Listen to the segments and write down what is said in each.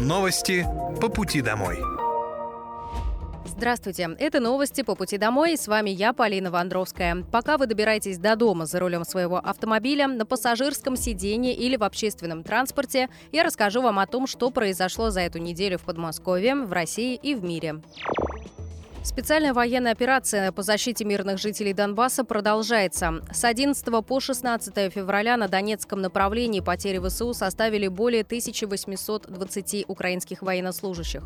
Новости по пути домой. Здравствуйте, это новости по пути домой, с вами я, Полина Вандровская. Пока вы добираетесь до дома за рулем своего автомобиля, на пассажирском сиденье или в общественном транспорте, я расскажу вам о том, что произошло за эту неделю в Подмосковье, в России и в мире. Специальная военная операция по защите мирных жителей Донбасса продолжается. С 11 по 16 февраля на Донецком направлении потери ВСУ составили более 1820 украинских военнослужащих.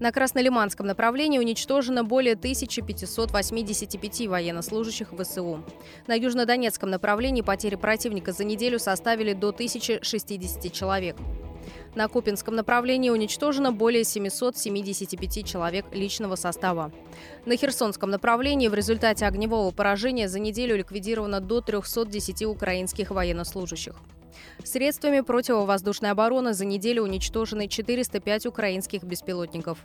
На Краснолиманском направлении уничтожено более 1585 военнослужащих ВСУ. На Южнодонецком направлении потери противника за неделю составили до 1060 человек. На Купинском направлении уничтожено более 775 человек личного состава. На Херсонском направлении в результате огневого поражения за неделю ликвидировано до 310 украинских военнослужащих. Средствами противовоздушной обороны за неделю уничтожены 405 украинских беспилотников.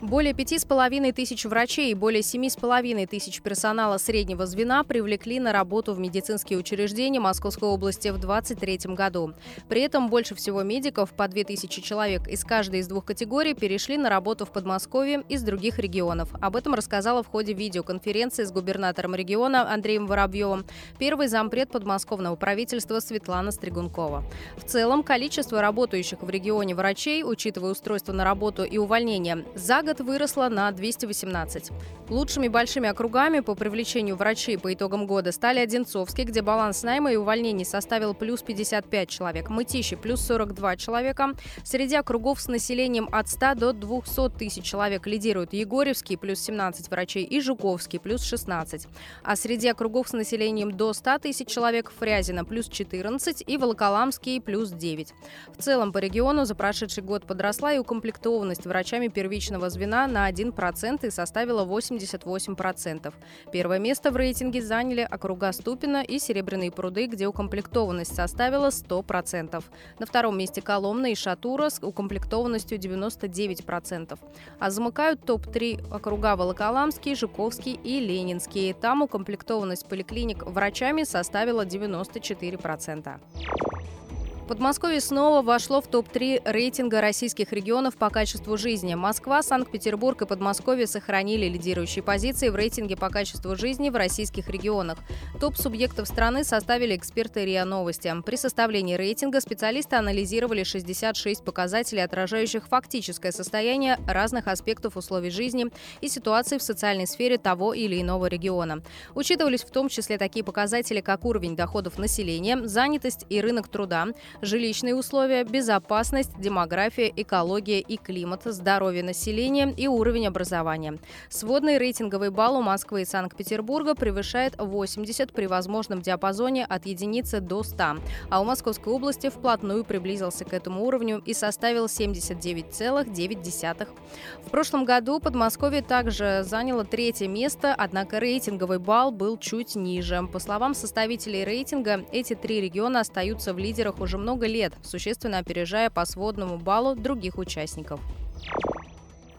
Более пяти с половиной тысяч врачей и более семи с половиной тысяч персонала среднего звена привлекли на работу в медицинские учреждения Московской области в 2023 году. При этом больше всего медиков, по 2000 человек из каждой из двух категорий, перешли на работу в Подмосковье из других регионов. Об этом рассказала в ходе видеоконференции с губернатором региона Андреем Воробьевым первый зампред подмосковного правительства Светлана Стригункова. В целом, количество работающих в регионе врачей, учитывая устройство на работу и увольнение, за год выросла на 218. Лучшими большими округами по привлечению врачей по итогам года стали Одинцовский, где баланс найма и увольнений составил плюс 55 человек, Мытищи плюс 42 человека. Среди округов с населением от 100 до 200 тысяч человек лидируют Егорьевский плюс 17 врачей и Жуковский плюс 16. А среди округов с населением до 100 тысяч человек Фрязино плюс 14 и Волоколамский плюс 9. В целом по региону за прошедший год подросла и укомплектованность врачами первичного звена на 1% и составила 88%. Первое место в рейтинге заняли округа Ступина и Серебряные пруды, где укомплектованность составила 100%. На втором месте Коломна и Шатура с укомплектованностью 99%. А замыкают топ-3 округа Волоколамский, Жуковский и Ленинский. Там укомплектованность поликлиник врачами составила 94%. Подмосковье снова вошло в топ-3 рейтинга российских регионов по качеству жизни. Москва, Санкт-Петербург и Подмосковье сохранили лидирующие позиции в рейтинге по качеству жизни в российских регионах. Топ-субъектов страны составили эксперты РИА Новости. При составлении рейтинга специалисты анализировали 66 показателей, отражающих фактическое состояние разных аспектов условий жизни и ситуации в социальной сфере того или иного региона. Учитывались в том числе такие показатели, как уровень доходов населения, занятость и рынок труда, жилищные условия, безопасность, демография, экология и климат, здоровье населения и уровень образования. Сводный рейтинговый балл у Москвы и Санкт-Петербурга превышает 80 при возможном диапазоне от единицы до 100, а у Московской области вплотную приблизился к этому уровню и составил 79,9. В прошлом году Подмосковье также заняло третье место, однако рейтинговый балл был чуть ниже. По словам составителей рейтинга, эти три региона остаются в лидерах уже много много лет, существенно опережая по сводному баллу других участников.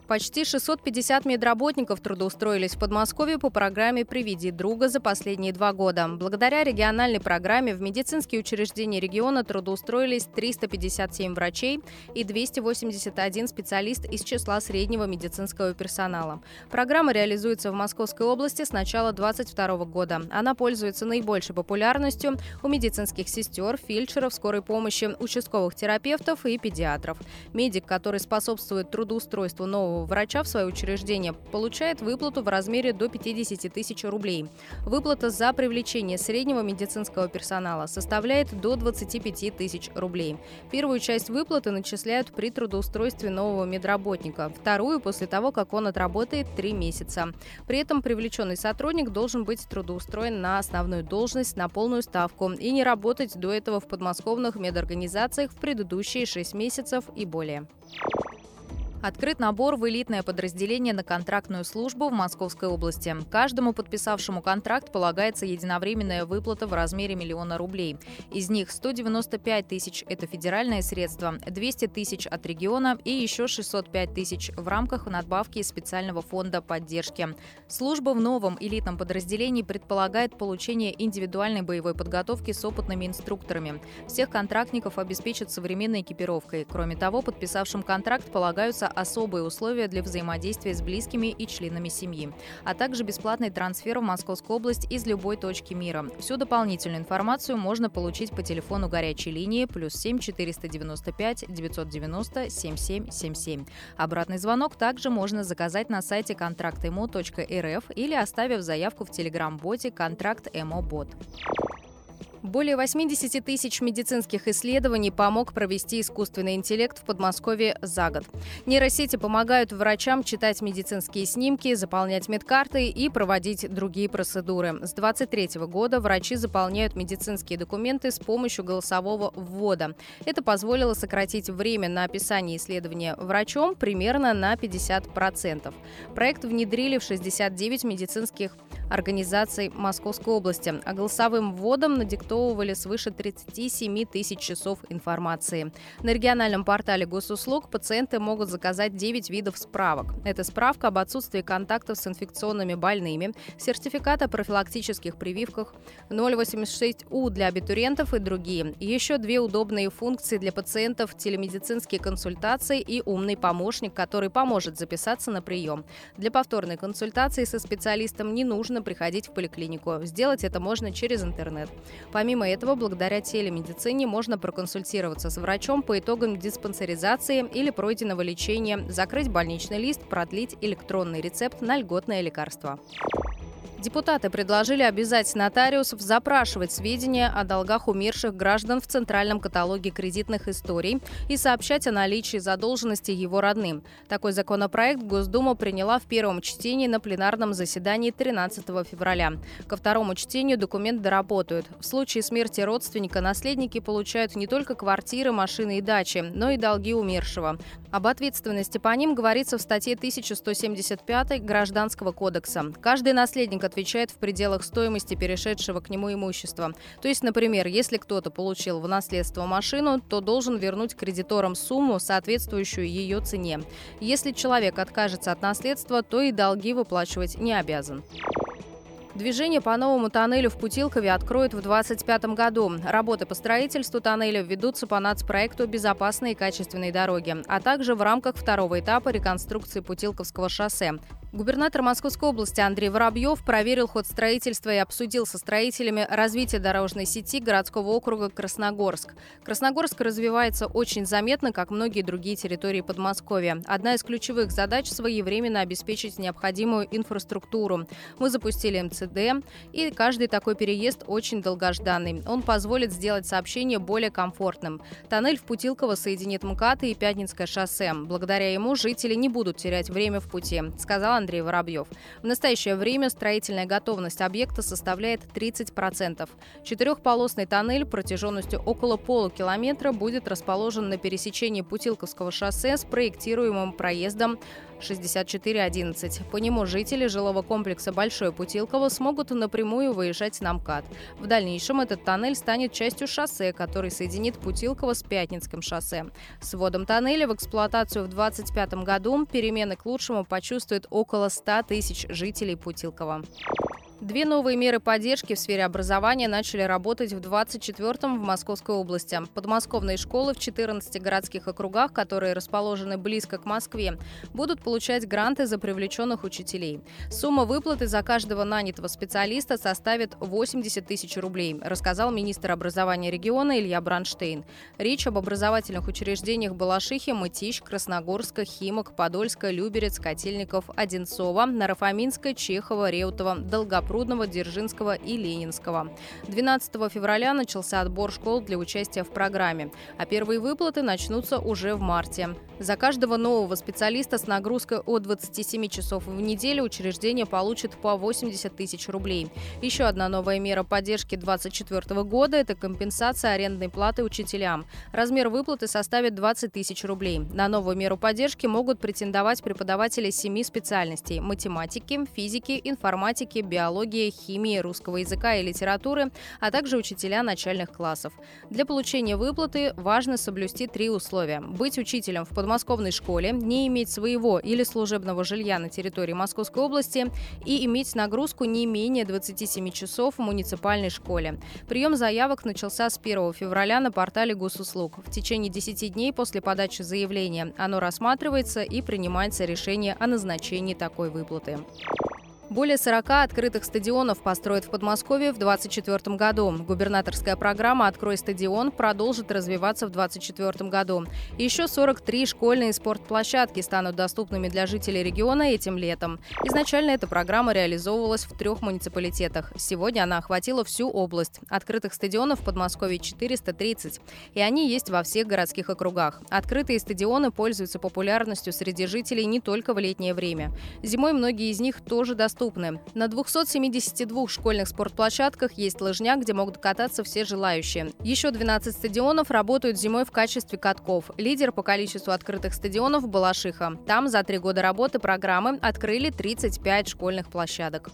Почти 650 медработников трудоустроились в Подмосковье по программе «Приведи друга» за последние два года. Благодаря региональной программе в медицинские учреждения региона трудоустроились 357 врачей и 281 специалист из числа среднего медицинского персонала. Программа реализуется в Московской области с начала 2022 года. Она пользуется наибольшей популярностью у медицинских сестер, фельдшеров скорой помощи, участковых терапевтов и педиатров. Медик, который способствует трудоустройству нового врача в свое учреждение получает выплату в размере до 50 тысяч рублей. Выплата за привлечение среднего медицинского персонала составляет до 25 тысяч рублей. Первую часть выплаты начисляют при трудоустройстве нового медработника, вторую после того, как он отработает три месяца. При этом привлеченный сотрудник должен быть трудоустроен на основную должность на полную ставку и не работать до этого в подмосковных медорганизациях в предыдущие шесть месяцев и более. Открыт набор в элитное подразделение на контрактную службу в Московской области. Каждому подписавшему контракт полагается единовременная выплата в размере миллиона рублей. Из них 195 тысяч – это федеральные средства, 200 тысяч от региона и еще 605 тысяч в рамках надбавки специального фонда поддержки. Служба в новом элитном подразделении предполагает получение индивидуальной боевой подготовки с опытными инструкторами. Всех контрактников обеспечат современной экипировкой. Кроме того, подписавшим контракт полагаются особые условия для взаимодействия с близкими и членами семьи, а также бесплатный трансфер в Московскую область из любой точки мира. Всю дополнительную информацию можно получить по телефону горячей линии плюс 7 495 990 7777. Обратный звонок также можно заказать на сайте контрактмо.рф или оставив заявку в телеграм-боте «Контракт ЭМО Бот». Более 80 тысяч медицинских исследований помог провести искусственный интеллект в Подмосковье за год. Нейросети помогают врачам читать медицинские снимки, заполнять медкарты и проводить другие процедуры. С 2023 года врачи заполняют медицинские документы с помощью голосового ввода. Это позволило сократить время на описание исследования врачом примерно на 50%. Проект внедрили в 69 медицинских организаций Московской области, а голосовым вводом надиктовывали свыше 37 тысяч часов информации. На региональном портале госуслуг пациенты могут заказать 9 видов справок. Это справка об отсутствии контактов с инфекционными больными, сертификат о профилактических прививках, 086У для абитуриентов и другие. Еще две удобные функции для пациентов – телемедицинские консультации и умный помощник, который поможет записаться на прием. Для повторной консультации со специалистом не нужно нужно приходить в поликлинику. Сделать это можно через интернет. Помимо этого, благодаря телемедицине можно проконсультироваться с врачом по итогам диспансеризации или пройденного лечения, закрыть больничный лист, продлить электронный рецепт на льготное лекарство. Депутаты предложили обязать нотариусов запрашивать сведения о долгах умерших граждан в Центральном каталоге кредитных историй и сообщать о наличии задолженности его родным. Такой законопроект Госдума приняла в первом чтении на пленарном заседании 13 февраля. Ко второму чтению документ доработают. В случае смерти родственника наследники получают не только квартиры, машины и дачи, но и долги умершего. Об ответственности по ним говорится в статье 1175 Гражданского кодекса. Каждый наследник отвечает в пределах стоимости перешедшего к нему имущества. То есть, например, если кто-то получил в наследство машину, то должен вернуть кредиторам сумму, соответствующую ее цене. Если человек откажется от наследства, то и долги выплачивать не обязан. Движение по новому тоннелю в Путилкове откроют в 2025 году. Работы по строительству тоннеля ведутся по нацпроекту «Безопасные и качественные дороги», а также в рамках второго этапа реконструкции Путилковского шоссе. Губернатор Московской области Андрей Воробьев проверил ход строительства и обсудил со строителями развитие дорожной сети городского округа Красногорск. Красногорск развивается очень заметно, как многие другие территории Подмосковья. Одна из ключевых задач – своевременно обеспечить необходимую инфраструктуру. Мы запустили МЦД, и каждый такой переезд очень долгожданный. Он позволит сделать сообщение более комфортным. Тоннель в Путилково соединит МКАД и Пятницкое шоссе. Благодаря ему жители не будут терять время в пути, сказал Андрей Воробьев. В настоящее время строительная готовность объекта составляет 30%. Четырехполосный тоннель протяженностью около полукилометра будет расположен на пересечении Путилковского шоссе с проектируемым проездом 6411. По нему жители жилого комплекса Большое Путилково смогут напрямую выезжать на МКАД. В дальнейшем этот тоннель станет частью шоссе, который соединит Путилково с Пятницким шоссе. С вводом тоннеля в эксплуатацию в 2025 году перемены к лучшему почувствуют около 100 тысяч жителей Путилкова. Две новые меры поддержки в сфере образования начали работать в 24-м в Московской области. Подмосковные школы в 14 городских округах, которые расположены близко к Москве, будут получать гранты за привлеченных учителей. Сумма выплаты за каждого нанятого специалиста составит 80 тысяч рублей, рассказал министр образования региона Илья Бранштейн. Речь об образовательных учреждениях Балашихи, Мытищ, Красногорска, Химок, Подольска, Люберец, Котельников, Одинцова, Нарафаминска, Чехова, Реутова, Долгопрудного, Запрудного, Дзержинского и Ленинского. 12 февраля начался отбор школ для участия в программе, а первые выплаты начнутся уже в марте. За каждого нового специалиста с нагрузкой от 27 часов в неделю учреждение получит по 80 тысяч рублей. Еще одна новая мера поддержки 2024 года – это компенсация арендной платы учителям. Размер выплаты составит 20 тысяч рублей. На новую меру поддержки могут претендовать преподаватели семи специальностей – математики, физики, информатики, биологии, химии, русского языка и литературы, а также учителя начальных классов. Для получения выплаты важно соблюсти три условия – быть учителем в подмосковной школе, не иметь своего или служебного жилья на территории Московской области и иметь нагрузку не менее 27 часов в муниципальной школе. Прием заявок начался с 1 февраля на портале госуслуг. В течение 10 дней после подачи заявления оно рассматривается и принимается решение о назначении такой выплаты. Более 40 открытых стадионов построят в Подмосковье в 2024 году. Губернаторская программа «Открой стадион» продолжит развиваться в 2024 году. Еще 43 школьные спортплощадки станут доступными для жителей региона этим летом. Изначально эта программа реализовывалась в трех муниципалитетах. Сегодня она охватила всю область. Открытых стадионов в Подмосковье 430. И они есть во всех городских округах. Открытые стадионы пользуются популярностью среди жителей не только в летнее время. Зимой многие из них тоже доступны доступны. На 272 школьных спортплощадках есть лыжня, где могут кататься все желающие. Еще 12 стадионов работают зимой в качестве катков. Лидер по количеству открытых стадионов – Балашиха. Там за три года работы программы открыли 35 школьных площадок.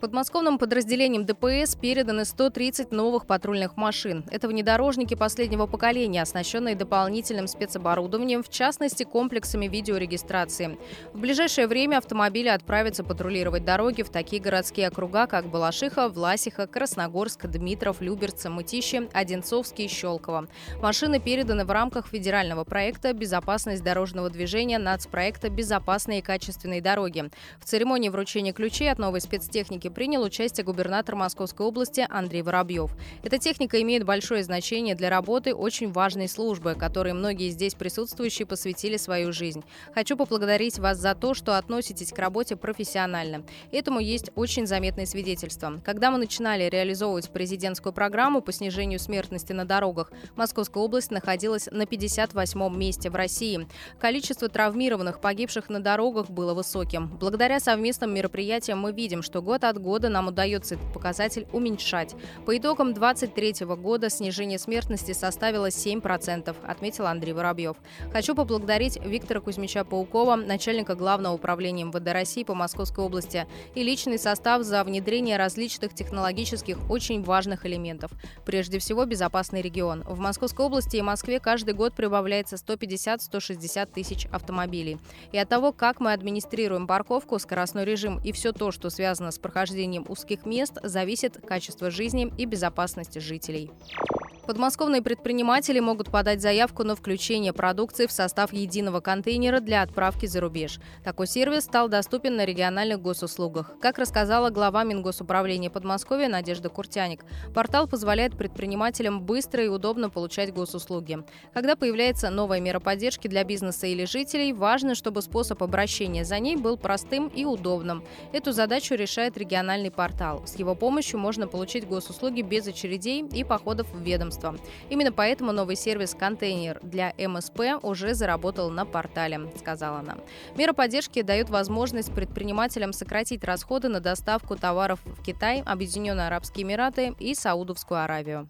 Подмосковным подразделением ДПС переданы 130 новых патрульных машин. Это внедорожники последнего поколения, оснащенные дополнительным спецоборудованием, в частности, комплексами видеорегистрации. В ближайшее время автомобили отправятся патрулировать дороги в такие городские округа, как Балашиха, Власиха, Красногорск, Дмитров, Люберцы, Мытищи, Одинцовский и Щелково. Машины переданы в рамках федерального проекта «Безопасность дорожного движения» нацпроекта «Безопасные и качественные дороги». В церемонии вручения ключей от новой спецтехники принял участие губернатор Московской области Андрей Воробьев. Эта техника имеет большое значение для работы очень важной службы, которой многие здесь присутствующие посвятили свою жизнь. Хочу поблагодарить вас за то, что относитесь к работе профессионально. Этому есть очень заметные свидетельства. Когда мы начинали реализовывать президентскую программу по снижению смертности на дорогах, Московская область находилась на 58-м месте в России. Количество травмированных, погибших на дорогах было высоким. Благодаря совместным мероприятиям мы видим, что год от года нам удается этот показатель уменьшать. По итогам 2023 года снижение смертности составило 7%, отметил Андрей Воробьев. Хочу поблагодарить Виктора Кузьмича Паукова, начальника Главного управления МВД России по Московской области, и личный состав за внедрение различных технологических очень важных элементов. Прежде всего, безопасный регион. В Московской области и Москве каждый год прибавляется 150-160 тысяч автомобилей. И от того, как мы администрируем парковку, скоростной режим и все то, что связано с прохождением нахождением узких мест зависит качество жизни и безопасность жителей. Подмосковные предприниматели могут подать заявку на включение продукции в состав единого контейнера для отправки за рубеж. Такой сервис стал доступен на региональных госуслугах. Как рассказала глава Мингосуправления Подмосковья Надежда Куртяник, портал позволяет предпринимателям быстро и удобно получать госуслуги. Когда появляется новая мера поддержки для бизнеса или жителей, важно, чтобы способ обращения за ней был простым и удобным. Эту задачу решает региональный портал. С его помощью можно получить госуслуги без очередей и походов в ведомство ведомства. Именно поэтому новый сервис «Контейнер» для МСП уже заработал на портале, сказала она. Мера поддержки дает возможность предпринимателям сократить расходы на доставку товаров в Китай, Объединенные Арабские Эмираты и Саудовскую Аравию.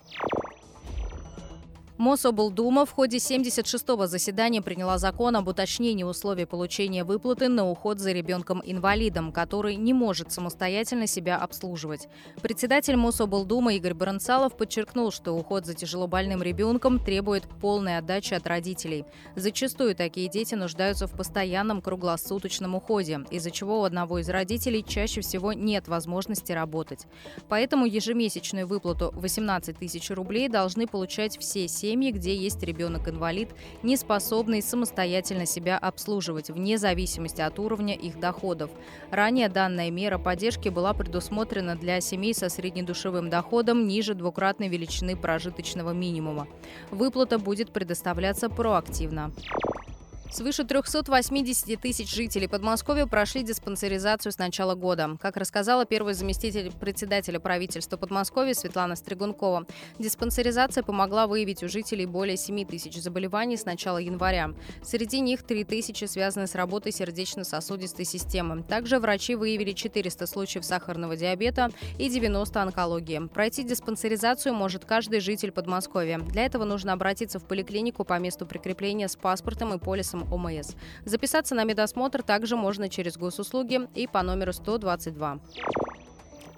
Мособлдума в ходе 76-го заседания приняла закон об уточнении условий получения выплаты на уход за ребенком-инвалидом, который не может самостоятельно себя обслуживать. Председатель Мособлдумы Игорь Баранцалов подчеркнул, что уход за тяжелобольным ребенком требует полной отдачи от родителей. Зачастую такие дети нуждаются в постоянном круглосуточном уходе, из-за чего у одного из родителей чаще всего нет возможности работать. Поэтому ежемесячную выплату 18 тысяч рублей должны получать все семьи, семьи, где есть ребенок-инвалид, не способный самостоятельно себя обслуживать, вне зависимости от уровня их доходов. Ранее данная мера поддержки была предусмотрена для семей со среднедушевым доходом ниже двукратной величины прожиточного минимума. Выплата будет предоставляться проактивно. Свыше 380 тысяч жителей Подмосковья прошли диспансеризацию с начала года. Как рассказала первый заместитель председателя правительства Подмосковья Светлана Стригункова, диспансеризация помогла выявить у жителей более 7 тысяч заболеваний с начала января. Среди них 3 тысячи связаны с работой сердечно-сосудистой системы. Также врачи выявили 400 случаев сахарного диабета и 90 онкологии. Пройти диспансеризацию может каждый житель Подмосковья. Для этого нужно обратиться в поликлинику по месту прикрепления с паспортом и полисом ОМС. Записаться на медосмотр также можно через госуслуги и по номеру 122.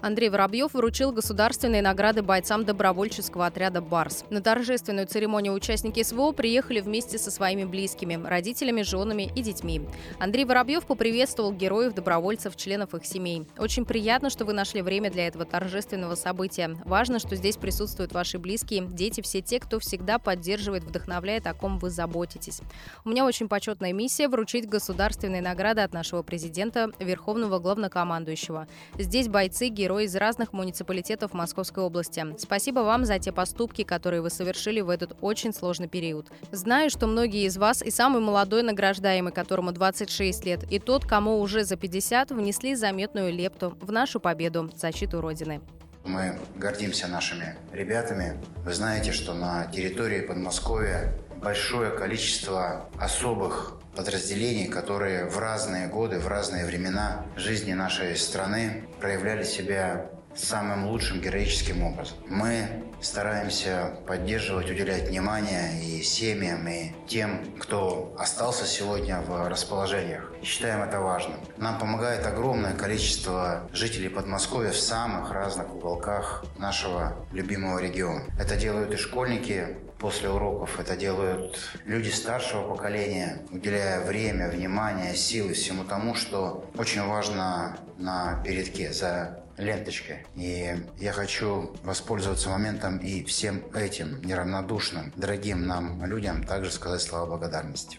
Андрей Воробьев вручил государственные награды бойцам добровольческого отряда «Барс». На торжественную церемонию участники СВО приехали вместе со своими близкими, родителями, женами и детьми. Андрей Воробьев поприветствовал героев, добровольцев, членов их семей. «Очень приятно, что вы нашли время для этого торжественного события. Важно, что здесь присутствуют ваши близкие, дети, все те, кто всегда поддерживает, вдохновляет, о ком вы заботитесь. У меня очень почетная миссия вручить государственные награды от нашего президента, Верховного главнокомандующего. Здесь бойцы, герои, герои из разных муниципалитетов Московской области. Спасибо вам за те поступки, которые вы совершили в этот очень сложный период. Знаю, что многие из вас и самый молодой награждаемый, которому 26 лет, и тот, кому уже за 50, внесли заметную лепту в нашу победу, защиту Родины. Мы гордимся нашими ребятами. Вы знаете, что на территории Подмосковья большое количество особых подразделений, которые в разные годы, в разные времена жизни нашей страны проявляли себя самым лучшим героическим образом. Мы стараемся поддерживать, уделять внимание и семьям, и тем, кто остался сегодня в расположениях. И считаем это важным. Нам помогает огромное количество жителей Подмосковья в самых разных уголках нашего любимого региона. Это делают и школьники, после уроков. Это делают люди старшего поколения, уделяя время, внимание, силы всему тому, что очень важно на передке, за ленточкой. И я хочу воспользоваться моментом и всем этим неравнодушным, дорогим нам людям также сказать слова благодарности.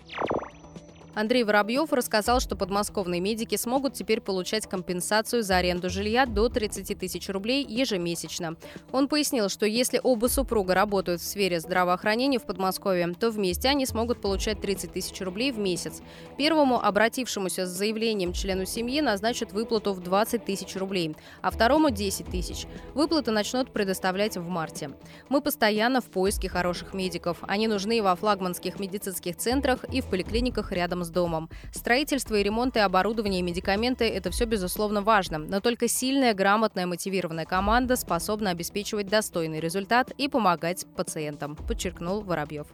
Андрей Воробьев рассказал, что подмосковные медики смогут теперь получать компенсацию за аренду жилья до 30 тысяч рублей ежемесячно. Он пояснил, что если оба супруга работают в сфере здравоохранения в Подмосковье, то вместе они смогут получать 30 тысяч рублей в месяц. Первому обратившемуся с заявлением члену семьи назначат выплату в 20 тысяч рублей, а второму 10 тысяч. Выплаты начнут предоставлять в марте. Мы постоянно в поиске хороших медиков. Они нужны во флагманских медицинских центрах и в поликлиниках рядом с домом. Строительство и ремонт и оборудование и медикаменты – это все, безусловно, важно. Но только сильная, грамотная, мотивированная команда способна обеспечивать достойный результат и помогать пациентам, подчеркнул Воробьев.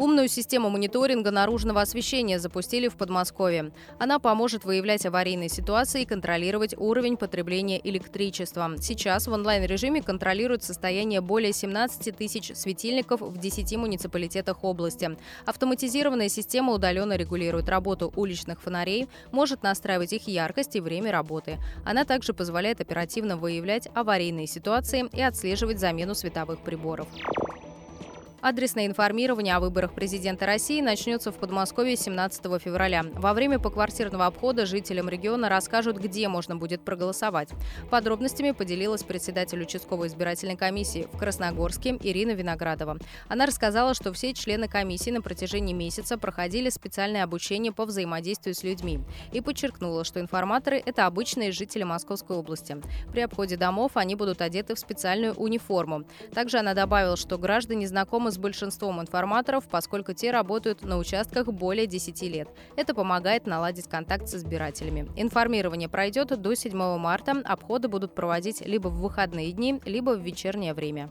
Умную систему мониторинга наружного освещения запустили в Подмосковье. Она поможет выявлять аварийные ситуации и контролировать уровень потребления электричества. Сейчас в онлайн-режиме контролируют состояние более 17 тысяч светильников в 10 муниципалитетах области. Автоматизированная система удаленно регулирует работу уличных фонарей, может настраивать их яркость и время работы. Она также позволяет оперативно выявлять аварийные ситуации и отслеживать замену световых приборов. Адресное информирование о выборах президента России начнется в Подмосковье 17 февраля. Во время поквартирного обхода жителям региона расскажут, где можно будет проголосовать. Подробностями поделилась председатель участковой избирательной комиссии в Красногорске Ирина Виноградова. Она рассказала, что все члены комиссии на протяжении месяца проходили специальное обучение по взаимодействию с людьми и подчеркнула, что информаторы – это обычные жители Московской области. При обходе домов они будут одеты в специальную униформу. Также она добавила, что граждане знакомы с большинством информаторов, поскольку те работают на участках более 10 лет. Это помогает наладить контакт с избирателями. Информирование пройдет до 7 марта. Обходы будут проводить либо в выходные дни, либо в вечернее время.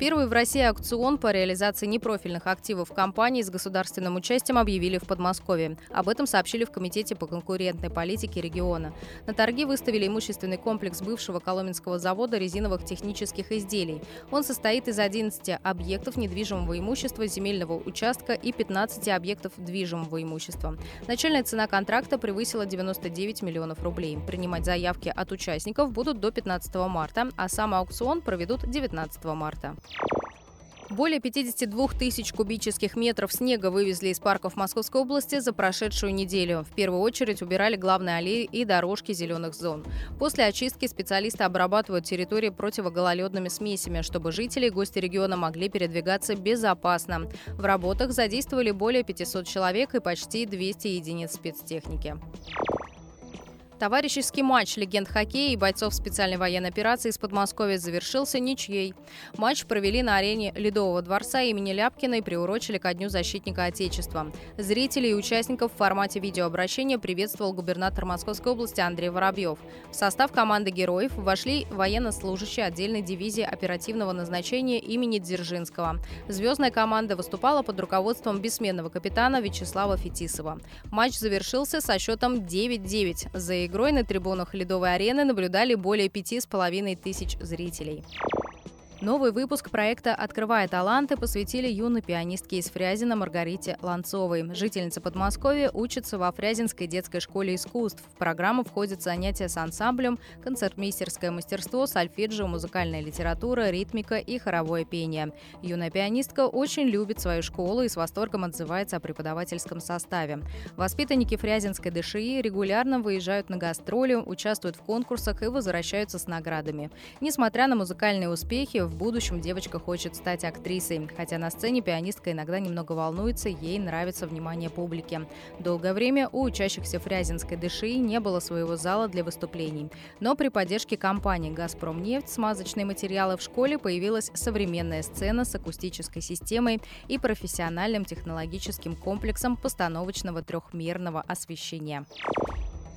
Первый в России аукцион по реализации непрофильных активов компаний с государственным участием объявили в Подмосковье. Об этом сообщили в Комитете по конкурентной политике региона. На торги выставили имущественный комплекс бывшего Коломенского завода резиновых технических изделий. Он состоит из 11 объектов недвижимого имущества, земельного участка и 15 объектов движимого имущества. Начальная цена контракта превысила 99 миллионов рублей. Принимать заявки от участников будут до 15 марта, а сам аукцион проведут 19 марта. Более 52 тысяч кубических метров снега вывезли из парков Московской области за прошедшую неделю. В первую очередь убирали главные аллеи и дорожки зеленых зон. После очистки специалисты обрабатывают территории противогололедными смесями, чтобы жители и гости региона могли передвигаться безопасно. В работах задействовали более 500 человек и почти 200 единиц спецтехники. Товарищеский матч легенд хоккея и бойцов специальной военной операции из Подмосковья завершился ничьей. Матч провели на арене Ледового дворца имени Ляпкина и приурочили ко Дню защитника Отечества. Зрителей и участников в формате видеообращения приветствовал губернатор Московской области Андрей Воробьев. В состав команды героев вошли военнослужащие отдельной дивизии оперативного назначения имени Дзержинского. Звездная команда выступала под руководством бессменного капитана Вячеслава Фетисова. Матч завершился со счетом 9-9 за игрой на трибунах Ледовой арены наблюдали более пяти с половиной тысяч зрителей. Новый выпуск проекта «Открывая таланты» посвятили юной пианистке из Фрязина Маргарите Ланцовой. Жительница Подмосковья учится во Фрязинской детской школе искусств. В программу входят занятия с ансамблем, концертмейстерское мастерство, сольфеджио, музыкальная литература, ритмика и хоровое пение. Юная пианистка очень любит свою школу и с восторгом отзывается о преподавательском составе. Воспитанники Фрязинской ДШИ регулярно выезжают на гастроли, участвуют в конкурсах и возвращаются с наградами. Несмотря на музыкальные успехи, в будущем девочка хочет стать актрисой. Хотя на сцене пианистка иногда немного волнуется, ей нравится внимание публики. Долгое время у учащихся Фрязинской ДШИ не было своего зала для выступлений. Но при поддержке компании «Газпромнефть» смазочные материалы в школе появилась современная сцена с акустической системой и профессиональным технологическим комплексом постановочного трехмерного освещения.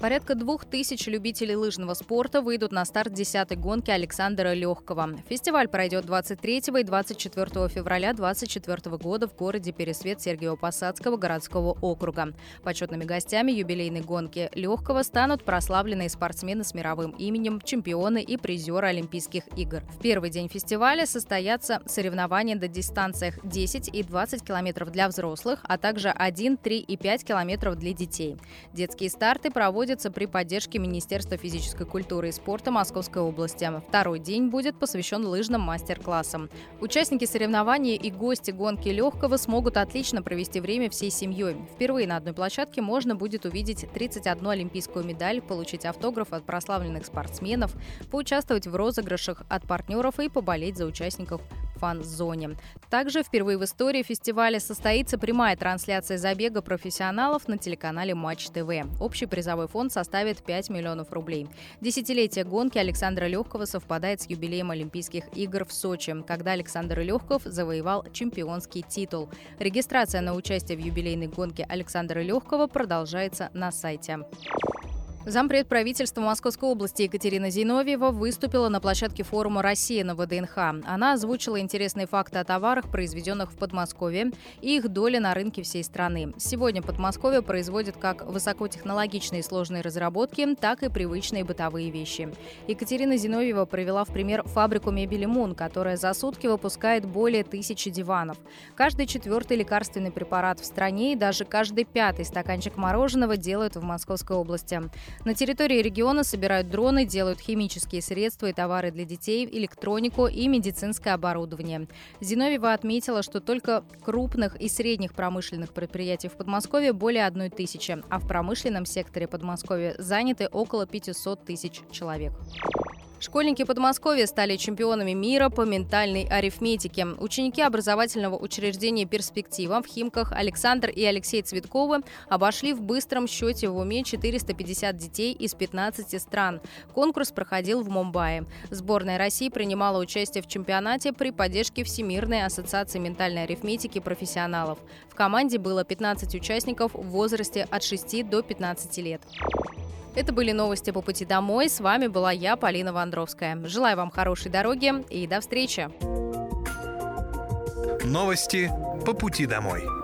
Порядка двух тысяч любителей лыжного спорта выйдут на старт 10-й гонки Александра Легкого. Фестиваль пройдет 23 и 24 февраля 2024 года в городе Пересвет Сергиево-Посадского городского округа. Почетными гостями юбилейной гонки Легкого станут прославленные спортсмены с мировым именем, чемпионы и призеры Олимпийских игр. В первый день фестиваля состоятся соревнования на дистанциях 10 и 20 километров для взрослых, а также 1, 3 и 5 километров для детей. Детские старты проводят проводится при поддержке Министерства физической культуры и спорта Московской области. Второй день будет посвящен лыжным мастер-классам. Участники соревнований и гости гонки легкого смогут отлично провести время всей семьей. Впервые на одной площадке можно будет увидеть 31 олимпийскую медаль, получить автограф от прославленных спортсменов, поучаствовать в розыгрышах от партнеров и поболеть за участников фан-зоне. Также впервые в истории фестиваля состоится прямая трансляция забега профессионалов на телеканале Матч ТВ. Общий призовой фонд составит 5 миллионов рублей. Десятилетие гонки Александра Легкого совпадает с юбилеем Олимпийских игр в Сочи, когда Александр Легков завоевал чемпионский титул. Регистрация на участие в юбилейной гонке Александра Легкого продолжается на сайте. Зампред правительства Московской области Екатерина Зиновьева выступила на площадке форума «Россия» на ВДНХ. Она озвучила интересные факты о товарах, произведенных в Подмосковье, и их доля на рынке всей страны. Сегодня Подмосковье производит как высокотехнологичные сложные разработки, так и привычные бытовые вещи. Екатерина Зиновьева привела в пример фабрику мебели «Мун», которая за сутки выпускает более тысячи диванов. Каждый четвертый лекарственный препарат в стране и даже каждый пятый стаканчик мороженого делают в Московской области. На территории региона собирают дроны, делают химические средства и товары для детей, электронику и медицинское оборудование. Зиновьева отметила, что только крупных и средних промышленных предприятий в Подмосковье более одной тысячи, а в промышленном секторе Подмосковья заняты около 500 тысяч человек. Школьники Подмосковья стали чемпионами мира по ментальной арифметике. Ученики образовательного учреждения «Перспектива» в Химках Александр и Алексей Цветковы обошли в быстром счете в уме 450 детей из 15 стран. Конкурс проходил в Мумбаи. Сборная России принимала участие в чемпионате при поддержке Всемирной ассоциации ментальной арифметики профессионалов. В команде было 15 участников в возрасте от 6 до 15 лет. Это были новости по пути домой. С вами была я, Полина Вандровская. Желаю вам хорошей дороги и до встречи. Новости по пути домой.